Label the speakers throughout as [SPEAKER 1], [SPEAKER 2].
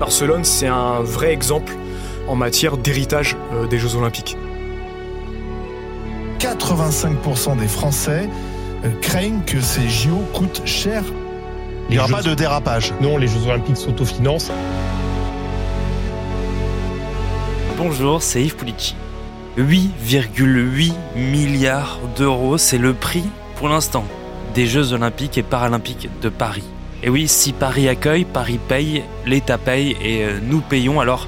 [SPEAKER 1] Barcelone, c'est un vrai exemple en matière d'héritage euh, des Jeux Olympiques.
[SPEAKER 2] 85% des Français euh, craignent que ces JO coûtent cher. Il n'y aura pas de dérapage.
[SPEAKER 3] Non, les Jeux Olympiques s'autofinancent.
[SPEAKER 4] Bonjour, c'est Yves Pulici. 8,8 milliards d'euros, c'est le prix pour l'instant des Jeux Olympiques et Paralympiques de Paris. Et oui, si Paris accueille, Paris paye, l'État paye et euh, nous payons. Alors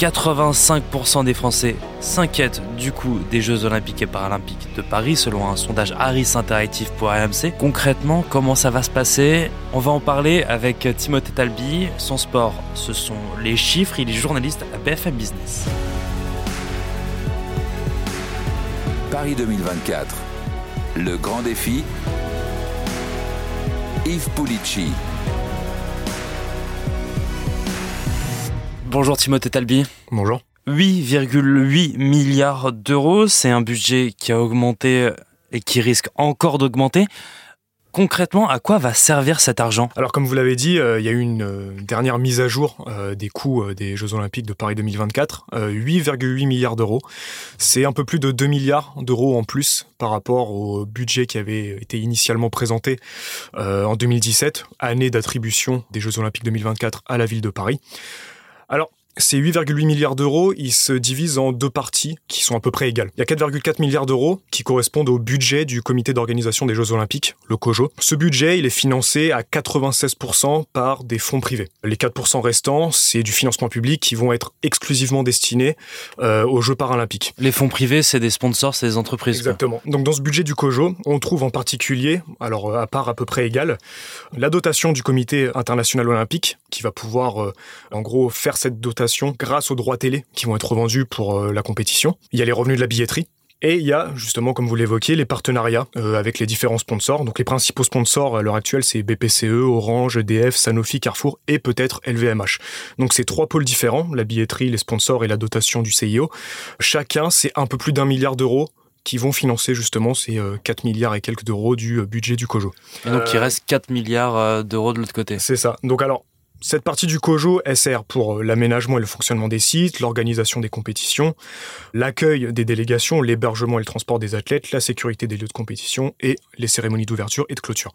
[SPEAKER 4] 85% des Français s'inquiètent du coût des Jeux Olympiques et Paralympiques de Paris selon un sondage Harris Interactive pour AMC. Concrètement, comment ça va se passer? On va en parler avec Timothée Talby. Son sport, ce sont les chiffres. Il est journaliste à BFM Business.
[SPEAKER 5] Paris 2024. Le grand défi. Yves Pulici.
[SPEAKER 4] Bonjour Timothée Talby.
[SPEAKER 1] Bonjour.
[SPEAKER 4] 8,8 milliards d'euros, c'est un budget qui a augmenté et qui risque encore d'augmenter. Concrètement, à quoi va servir cet argent?
[SPEAKER 1] Alors comme vous l'avez dit, euh, il y a eu une euh, dernière mise à jour euh, des coûts des Jeux Olympiques de Paris 2024, 8,8 milliards d'euros. C'est un peu plus de 2 milliards d'euros en plus par rapport au budget qui avait été initialement présenté en 2017, année d'attribution des Jeux Olympiques 2024 à la ville de Paris. Alors, ces 8,8 milliards d'euros, ils se divisent en deux parties qui sont à peu près égales. Il y a 4,4 milliards d'euros qui correspondent au budget du comité d'organisation des Jeux Olympiques, le COJO. Ce budget, il est financé à 96% par des fonds privés. Les 4% restants, c'est du financement public qui vont être exclusivement destinés euh, aux Jeux paralympiques.
[SPEAKER 4] Les fonds privés, c'est des sponsors, c'est des entreprises.
[SPEAKER 1] Exactement. Donc dans ce budget du COJO, on trouve en particulier, alors à part à peu près égale, la dotation du comité international olympique qui va pouvoir euh, en gros faire cette dotation grâce aux droits télé qui vont être revendus pour euh, la compétition. Il y a les revenus de la billetterie. Et il y a justement, comme vous l'évoquiez, les partenariats euh, avec les différents sponsors. Donc les principaux sponsors à l'heure actuelle, c'est BPCE, Orange, EDF, Sanofi, Carrefour et peut-être LVMH. Donc c'est trois pôles différents, la billetterie, les sponsors et la dotation du CIO. Chacun, c'est un peu plus d'un milliard d'euros qui vont financer justement ces 4 euh, milliards et quelques d'euros du budget du COJO.
[SPEAKER 4] Et donc il reste 4 milliards d'euros de l'autre côté.
[SPEAKER 1] C'est ça. Donc alors cette partie du COJO, elle sert pour euh, l'aménagement et le fonctionnement des sites, l'organisation des compétitions, l'accueil des délégations, l'hébergement et le transport des athlètes, la sécurité des lieux de compétition et les cérémonies d'ouverture et de clôture.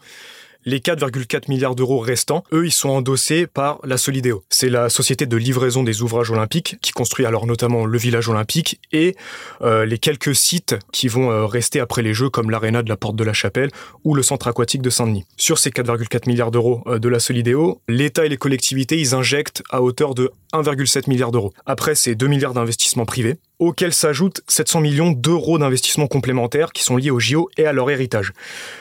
[SPEAKER 1] Les 4,4 milliards d'euros restants, eux, ils sont endossés par la Solideo. C'est la société de livraison des ouvrages olympiques qui construit alors notamment le village olympique et euh, les quelques sites qui vont euh, rester après les Jeux comme l'aréna de la Porte de la Chapelle ou le centre aquatique de Saint-Denis. Sur ces 4,4 milliards d'euros euh, de la Solideo, l'État et les collectivités, ils injectent à hauteur de 1,7 milliard d'euros. Après, c'est 2 milliards d'investissements privés, auxquels s'ajoutent 700 millions d'euros d'investissements complémentaires qui sont liés au JO et à leur héritage.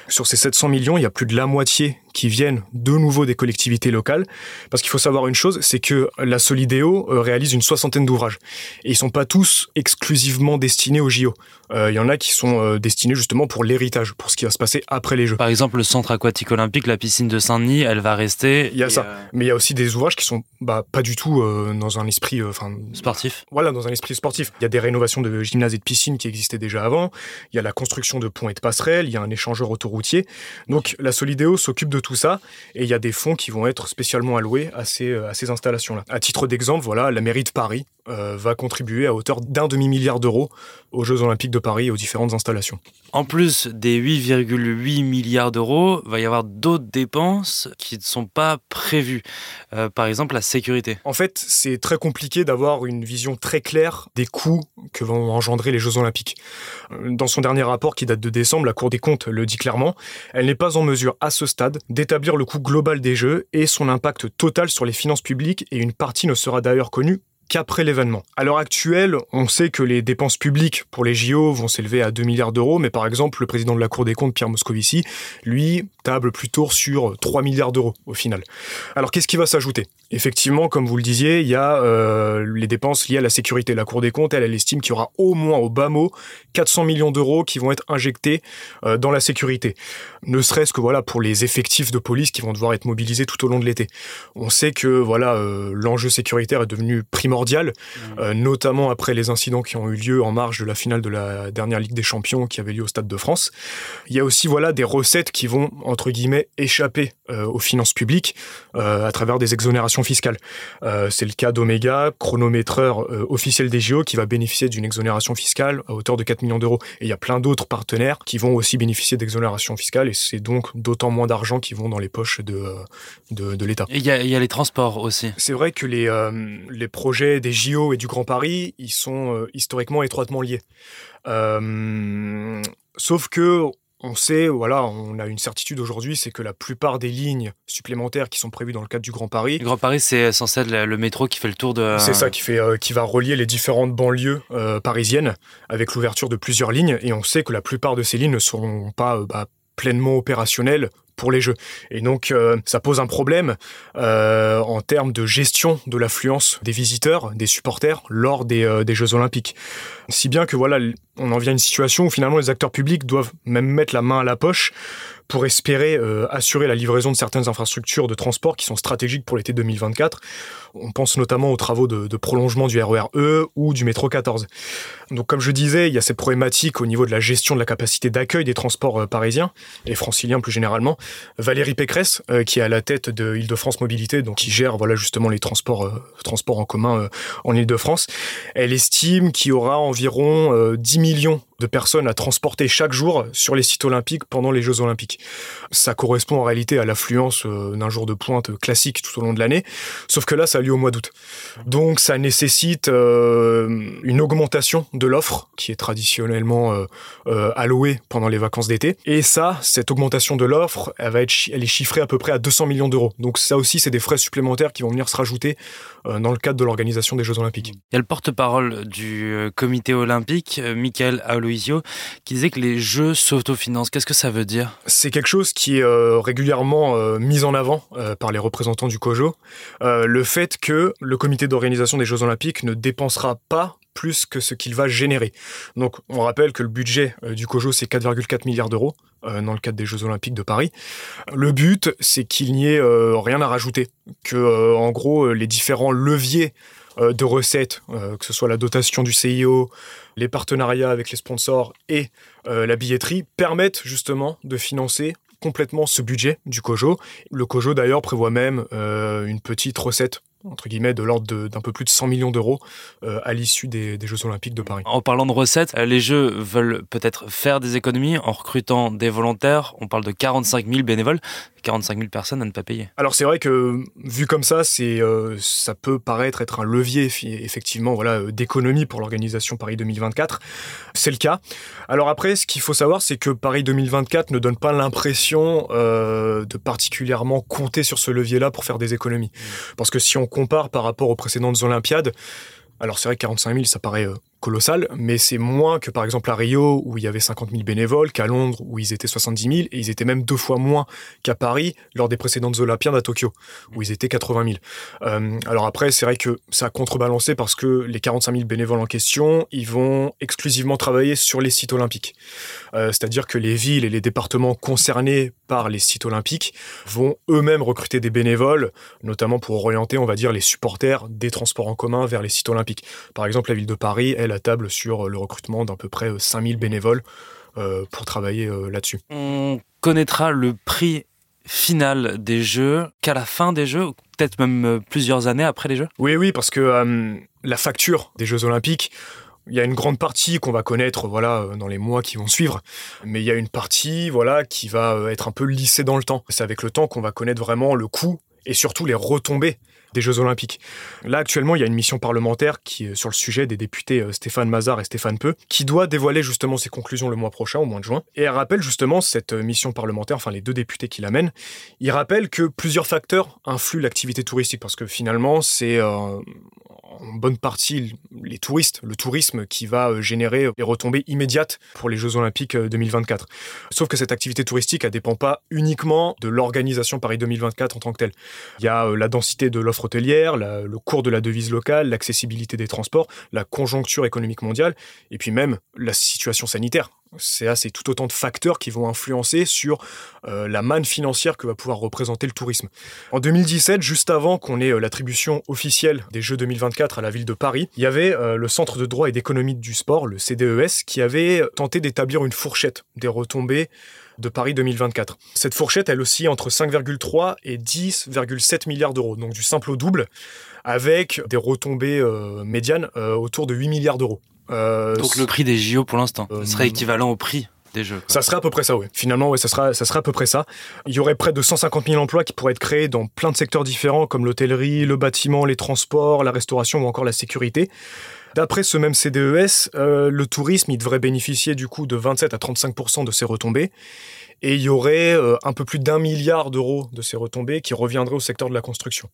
[SPEAKER 1] Sur ces 700 millions, il y a plus de la moitié qui viennent de nouveau des collectivités locales. Parce qu'il faut savoir une chose, c'est que la Solidéo euh, réalise une soixantaine d'ouvrages. Et ils sont pas tous exclusivement destinés au JO. Euh, il y en a qui sont euh, destinés justement pour l'héritage, pour ce qui va se passer après les Jeux.
[SPEAKER 4] Par exemple, le centre aquatique olympique, la piscine de Saint-Denis, elle va rester.
[SPEAKER 1] Il y a ça. Mais il y a aussi des ouvrages qui sont bah, pas du tout dans un esprit. enfin
[SPEAKER 4] sportif.
[SPEAKER 1] Voilà, dans un esprit sportif. Il y a des rénovations de gymnases et de piscines qui existaient déjà avant. Il y a la construction de ponts et de passerelles. Il y a un échangeur autoroutier. Donc la Solidéo s'occupe de ça et il y a des fonds qui vont être spécialement alloués à ces, euh, à ces installations-là. À titre d'exemple, voilà, la mairie de Paris euh, va contribuer à hauteur d'un demi-milliard d'euros aux Jeux Olympiques de Paris et aux différentes installations.
[SPEAKER 4] En plus des 8,8 milliards d'euros, il va y avoir d'autres dépenses qui ne sont pas prévues. Euh, par exemple, la sécurité.
[SPEAKER 1] En fait, c'est très compliqué d'avoir une vision très claire des coûts que vont engendrer les Jeux Olympiques. Dans son dernier rapport qui date de décembre, la Cour des comptes le dit clairement, elle n'est pas en mesure à ce stade d'établir le coût global des Jeux et son impact total sur les finances publiques et une partie ne sera d'ailleurs connue qu'après l'événement. À l'heure actuelle, on sait que les dépenses publiques pour les JO vont s'élever à 2 milliards d'euros, mais par exemple, le président de la Cour des comptes, Pierre Moscovici, lui, table plutôt sur 3 milliards d'euros au final. Alors qu'est-ce qui va s'ajouter? Effectivement, comme vous le disiez, il y a euh, les dépenses liées à la sécurité. La Cour des comptes, elle, elle estime qu'il y aura au moins, au bas mot, 400 millions d'euros qui vont être injectés euh, dans la sécurité. Ne serait-ce que voilà pour les effectifs de police qui vont devoir être mobilisés tout au long de l'été. On sait que voilà euh, l'enjeu sécuritaire est devenu primordial primordial, euh, notamment après les incidents qui ont eu lieu en marge de la finale de la dernière Ligue des Champions qui avait lieu au Stade de France. Il y a aussi voilà des recettes qui vont entre guillemets échapper euh, aux finances publiques euh, à travers des exonérations fiscales. Euh, c'est le cas d'Omega, chronométreur euh, officiel des JO, qui va bénéficier d'une exonération fiscale à hauteur de 4 millions d'euros. Et il y a plein d'autres partenaires qui vont aussi bénéficier d'exonérations fiscales, et c'est donc d'autant moins d'argent qui vont dans les poches de, de, de l'État.
[SPEAKER 4] Et il y, y a les transports aussi.
[SPEAKER 1] C'est vrai que les, euh, les projets des JO et du Grand Paris, ils sont euh, historiquement étroitement liés. Euh, sauf que on sait, voilà, on a une certitude aujourd'hui, c'est que la plupart des lignes supplémentaires qui sont prévues dans le cadre du Grand Paris,
[SPEAKER 4] Le Grand Paris, c'est censé être le le métro qui fait le tour de.
[SPEAKER 1] c'est ça qui fait, euh, qui va relier les différentes banlieues euh, parisiennes avec l'ouverture de plusieurs lignes. Et on sait que la plupart de ces lignes ne seront pas euh, bah, pleinement opérationnelles pour les Jeux. Et donc, euh, ça pose un problème euh, en termes de gestion de l'affluence des visiteurs, des supporters lors des, euh, des Jeux Olympiques. Si bien que voilà, on en vient à une situation où finalement les acteurs publics doivent même mettre la main à la poche pour espérer euh, assurer la livraison de certaines infrastructures de transport qui sont stratégiques pour l'été 2024. On pense notamment aux travaux de, prolongement du RER E ou du métro 14. Donc comme je disais, il y a ces problématiques au niveau de la gestion de la capacité d'accueil des transports euh, parisiens et franciliens plus généralement. Valérie Pécresse, euh, qui est à la tête de Île-de-France Mobilité, donc qui gère voilà justement les transports, euh, transports en commun euh, en Île-de-France, elle estime qu'il y aura environ euh, 10 millions de personnes à transporter chaque jour sur les sites olympiques pendant les Jeux olympiques. Ça correspond en réalité à l'affluence euh, d'un jour de pointe classique tout au long de l'année, sauf que là, ça a lieu au mois d'août. Donc ça nécessite euh, une augmentation de l'offre qui est traditionnellement euh, allouée pendant les vacances d'été. Et ça, cette augmentation de l'offre, elle, elle est chiffrée à peu près à 200 millions d'euros. Donc ça aussi, c'est des frais supplémentaires qui vont venir se rajouter dans le cadre de l'organisation des Jeux olympiques.
[SPEAKER 4] Il y a le porte-parole du comité olympique, Michael Qui disait que les Jeux s'autofinancent. Qu'est-ce que ça veut dire?
[SPEAKER 1] C'est quelque chose qui est euh, régulièrement euh, mis en avant euh, par les représentants du COJO. Le fait que le comité d'organisation des Jeux Olympiques ne dépensera pas plus que ce qu'il va générer. Donc on rappelle que le budget du COJO c'est 4,4 milliards d'euros dans le cadre des Jeux Olympiques de Paris. Le but c'est qu'il n'y ait rien à rajouter, que en gros les différents leviers de recettes, euh, que ce soit la dotation du CIO, les partenariats avec les sponsors et euh, la billetterie, permettent justement de financer complètement ce budget du COJO. Le COJO d'ailleurs prévoit même euh, une petite recette entre guillemets de l'ordre d'un peu plus de 100 millions d'euros euh, à l'issue des, des Jeux Olympiques de Paris.
[SPEAKER 4] En parlant de recettes, euh, les Jeux veulent peut-être faire des économies en recrutant des volontaires. On parle de 45 000 bénévoles, 45 000 personnes à ne pas payer.
[SPEAKER 1] Alors c'est vrai que vu comme ça, c'est euh, ça peut paraître être un levier effectivement voilà d'économie pour l'organisation Paris 2024. C'est le cas. Alors après, ce qu'il faut savoir, c'est que Paris 2024 ne donne pas l'impression euh, de particulièrement compter sur ce levier-là pour faire des économies. Parce que si on compare par rapport aux précédentes Olympiades, alors c'est vrai que 45 000, ça paraît euh, colossal, mais c'est moins que par exemple à Rio où il y avait 50 000 bénévoles, qu'à Londres où ils étaient 70 000, et ils étaient même deux fois moins qu'à Paris lors des précédentes Olympiades à Tokyo, où ils étaient 80 000. Euh, alors après, c'est vrai que ça a contrebalancé parce que les 45 000 bénévoles en question, ils vont exclusivement travailler sur les sites olympiques. Euh, C'est-à-dire que les villes et les départements concernés par les sites olympiques vont eux-mêmes recruter des bénévoles, notamment pour orienter, on va dire, les supporters des transports en commun vers les sites olympiques. Par exemple, la ville de Paris, elle, à table sur le recrutement d'à peu près 5000 bénévoles euh, pour travailler euh, là-dessus.
[SPEAKER 4] On connaîtra le prix final des Jeux qu'à la fin des Jeux, peut-être même euh, plusieurs années après les Jeux?
[SPEAKER 1] Oui, oui, parce que euh, la facture des Jeux Olympiques, il y a une grande partie qu'on va connaître voilà euh, dans les mois qui vont suivre, mais il y a une partie voilà qui va euh, être un peu lissée dans le temps. C'est avec le temps qu'on va connaître vraiment le coût et surtout les retombées des Jeux Olympiques. Là, actuellement, il y a une mission parlementaire qui est sur le sujet des députés euh, Stéphane Mazard et Stéphane Peu, qui doit dévoiler justement ses conclusions le mois prochain, au mois de juin. Et elle rappelle justement cette euh, mission parlementaire, enfin les deux députés qui l'amènent, ils rappellent que plusieurs facteurs influent l'activité touristique, parce que finalement, c'est euh, en bonne partie les touristes, le tourisme qui va euh, générer les retombées immédiates pour les Jeux Olympiques euh, 2024. Sauf que cette activité touristique, elle dépend pas uniquement de l'organisation Paris 2024 en tant que telle. Il y a euh, la densité de l'offre hôtelière, le cours de la devise locale, l'accessibilité des transports, la conjoncture économique mondiale, et puis même la situation sanitaire. C'est tout autant de facteurs qui vont influencer sur euh, la manne financière que va pouvoir représenter le tourisme. En 2017, juste avant qu'on ait euh, l'attribution officielle des Jeux 2024 à la ville de Paris, il y avait euh, le Centre de droit et d'économie du sport, le CDES, qui avait tenté d'établir une fourchette des retombées de Paris 2024. Cette fourchette, elle aussi entre 5,3 et 10,7 milliards d'euros, donc du simple au double, avec des retombées médianes autour de 8 milliards d'euros.
[SPEAKER 4] donc le prix des JO pour l'instant serait équivalent au prix
[SPEAKER 1] ça serait à peu près ça, oui. Finalement, oui, ça sera, ça sera à peu près ça. Il y aurait près de 150 000 emplois qui pourraient être créés dans plein de secteurs différents, comme l'hôtellerie, le bâtiment, les transports, la restauration ou encore la sécurité. D'après ce même CDES, euh, le tourisme, devrait bénéficier du coup de 27 à 35% de ses retombées. Et il y aurait euh, un peu plus d'un milliard d'euros de ces retombées qui reviendraient au secteur de la construction.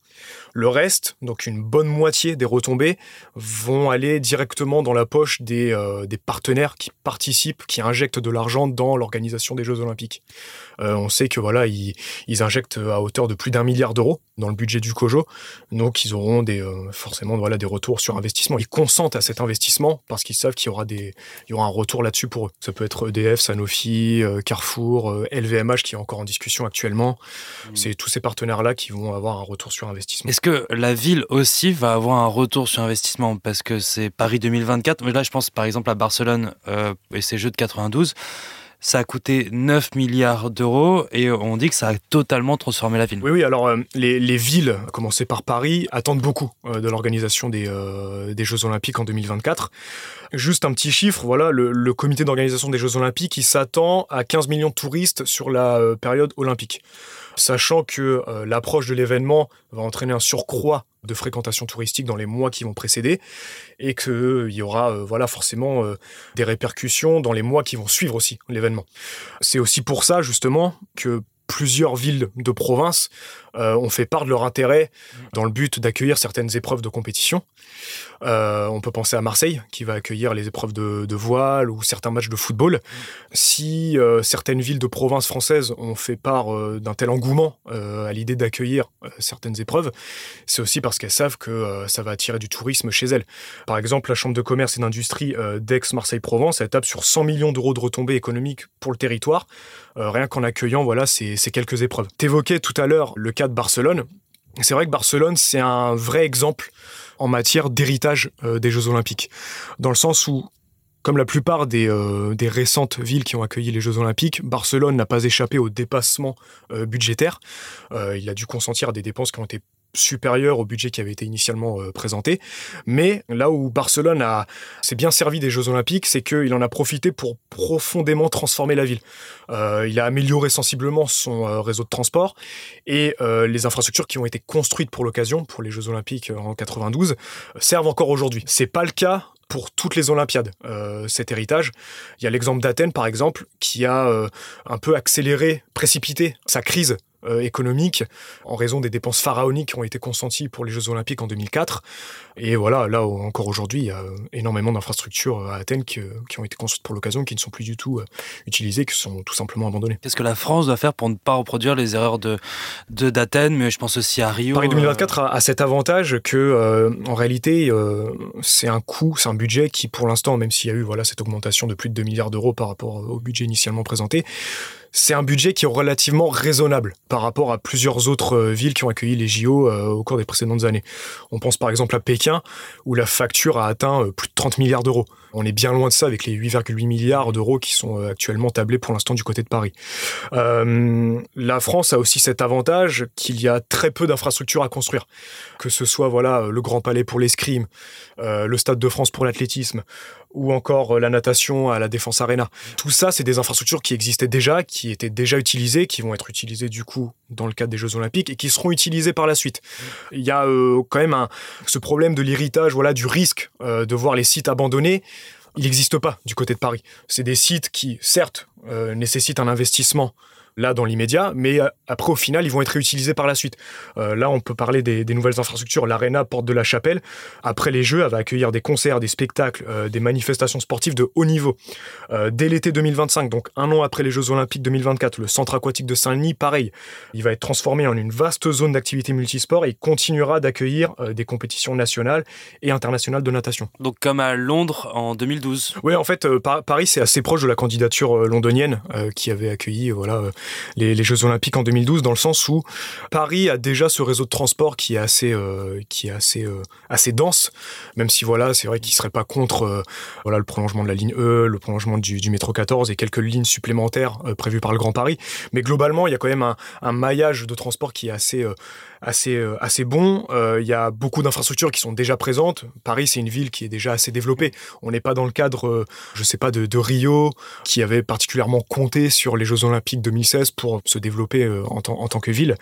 [SPEAKER 1] Le reste, donc une bonne moitié des retombées, vont aller directement dans la poche des, euh, partenaires qui participent, qui injectent de l'argent dans l'organisation des Jeux Olympiques. Euh, on sait que voilà, ils, injectent à hauteur de plus d'un milliard d'euros dans le budget du COJO, donc ils auront des, forcément voilà, des retours sur investissement. Ils consentent à cet investissement parce qu'ils savent qu'il y y aura un retour là-dessus pour eux. Ça peut être EDF, Sanofi, Carrefour, LVMH euh, qui est encore en discussion actuellement. Mm. C'est tous ces partenaires-là qui vont avoir un retour sur investissement.
[SPEAKER 4] Est-ce que la ville aussi va avoir un retour sur investissement? Parce que c'est Paris 2024. Mais là, je pense par exemple à Barcelone euh, et ses Jeux de 92 ça a coûté 9 milliards d'euros et on dit que ça a totalement transformé la ville.
[SPEAKER 1] Oui, oui, alors euh, les, les, villes, à commencer par Paris, attendent beaucoup euh, de l'organisation des, euh, des, Jeux Olympiques en 2024. Juste un petit chiffre, voilà, le, le comité d'organisation des Jeux Olympiques, il s'attend à 15 millions de touristes sur la période olympique sachant que l'approche de l'événement va entraîner un surcroît de fréquentation touristique dans les mois qui vont précéder et qu'il euh, y aura euh, voilà forcément euh, des répercussions dans les mois qui vont suivre aussi l'événement. C'est aussi pour ça justement que plusieurs villes de province euh, ont fait part de leur intérêt dans le but d'accueillir certaines épreuves de compétition. Euh, on peut penser à Marseille, qui va accueillir les épreuves de, voile ou certains matchs de football. Si euh, certaines villes de province françaises ont fait part d'un tel engouement à l'idée d'accueillir certaines épreuves, c'est aussi parce qu'elles savent que ça va attirer du tourisme chez elles. Par exemple, la Chambre de commerce et d'industrie d'Aix-Marseille-Provence, elle tape sur 100 millions d'euros de retombées économiques pour le territoire, rien qu'en accueillant voilà, ces, ces quelques épreuves. T'évoquais tout à l'heure le cas de Barcelone. C'est vrai que Barcelone, c'est un vrai exemple en matière d'héritage euh, des Jeux Olympiques. Dans le sens où, comme la plupart des, euh, des, récentes villes qui ont accueilli les Jeux Olympiques, Barcelone n'a pas échappé au dépassement euh, budgétaire. il a dû consentir à des dépenses qui ont été supérieur au budget qui avait été initialement euh, présenté. Mais là où Barcelone s'est bien servi des Jeux Olympiques, c'est qu'il en a profité pour profondément transformer la ville. Euh, il a amélioré sensiblement son euh, réseau de transport et les infrastructures qui ont été construites pour l'occasion, pour les Jeux Olympiques en 92, servent encore aujourd'hui. C'est pas le cas pour toutes les Olympiades, cet héritage. Il y a l'exemple d'Athènes, par exemple, qui a un peu accéléré, précipité sa crise euh, économique en raison des dépenses pharaoniques qui ont été consenties pour les Jeux Olympiques en 2004. Et voilà, là encore aujourd'hui, il y a énormément d'infrastructures à Athènes qui, ont été construites pour l'occasion, qui ne sont plus du tout euh, utilisées, qui sont tout simplement abandonnées.
[SPEAKER 4] Qu'est-ce que la France doit faire pour ne pas reproduire les erreurs de d'Athènes, mais je pense aussi à Rio
[SPEAKER 1] Paris 2024 euh, a, cet avantage que, en réalité, c'est un coût, c'est un budget qui, pour l'instant, même s'il y a eu voilà cette augmentation de plus de 2 milliards d'euros par rapport au budget initialement présenté, c'est un budget qui est relativement raisonnable par rapport à plusieurs autres euh, villes qui ont accueilli les JO euh, au cours des précédentes années. On pense par exemple à Pékin, où la facture a atteint euh, plus de 30 milliards d'euros. On est bien loin de ça avec les 8,8 milliards d'euros qui sont actuellement tablés pour l'instant du côté de Paris. la France a aussi cet avantage qu'il y a très peu d'infrastructures à construire, que ce soit voilà le Grand Palais pour l'escrime, le Stade de France pour l'athlétisme, ou encore la natation à la Défense Arena. Tout ça, c'est des infrastructures qui existaient déjà, qui étaient déjà utilisées, qui vont être utilisées du coup dans le cadre des Jeux Olympiques et qui seront utilisées par la suite. Il y a euh, quand même ce problème de l'héritage, voilà, du risque euh, de voir les sites abandonnés. Il n'existe pas du côté de Paris. C'est des sites qui, certes, euh, nécessitent un investissement là dans l'immédiat, mais euh, après au final ils vont être réutilisés par la suite. Euh, là on peut parler des, nouvelles infrastructures. L'Arena Porte de la Chapelle, après les Jeux, elle va accueillir des concerts, des spectacles, euh, des manifestations sportives de haut niveau. dès l'été 2025, donc un an après les Jeux Olympiques 2024, le centre aquatique de Saint-Denis, pareil, il va être transformé en une vaste zone d'activité multisport et continuera d'accueillir des compétitions nationales et internationales de natation.
[SPEAKER 4] Donc comme à Londres en 2012.
[SPEAKER 1] Oui, en fait, Paris c'est assez proche de la candidature londonienne qui avait accueilli voilà les, Jeux Olympiques en 2012, dans le sens où Paris a déjà ce réseau de transport qui est assez, euh, qui est assez, euh, assez dense, même si voilà, c'est vrai qu'il serait pas contre euh, voilà le prolongement de la ligne E, le prolongement du, métro 14 et quelques lignes supplémentaires prévues par le Grand Paris. Mais globalement, il y a quand même un, un maillage de transport qui est assez assez, euh, assez bon. Euh, il y a beaucoup d'infrastructures qui sont déjà présentes. Paris, c'est une ville qui est déjà assez développée. On n'est pas dans le cadre, euh, je sais pas, de, de, Rio, qui avait particulièrement compté sur les Jeux Olympiques 2016 pour se développer en, en tant que ville.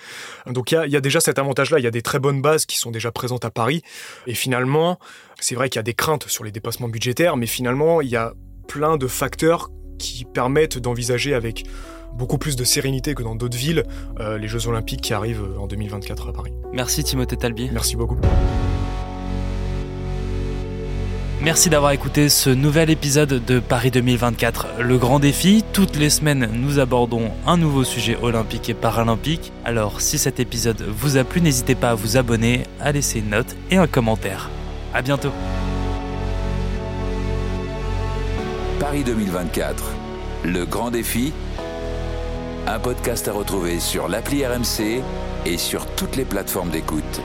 [SPEAKER 1] Donc il y y a déjà cet avantage-là. Il y a des très bonnes bases qui sont déjà présentes à Paris. Et finalement, c'est vrai qu'il y a des craintes sur les dépassements budgétaires, mais finalement, il y a plein de facteurs qui permettent d'envisager avec beaucoup plus de sérénité que dans d'autres villes euh, les Jeux Olympiques qui arrivent en 2024 à Paris.
[SPEAKER 4] Merci Timothée Talbi.
[SPEAKER 1] Merci beaucoup.
[SPEAKER 4] Merci d'avoir écouté ce nouvel épisode de Paris 2024, le grand défi. Toutes les semaines, nous abordons un nouveau sujet olympique et paralympique. Alors, si cet épisode vous a plu, n'hésitez pas à vous abonner, à laisser une note et un commentaire. À bientôt.
[SPEAKER 5] Paris 2024, le grand défi un podcast à retrouver sur l'appli RMC et sur toutes les plateformes d'écoute.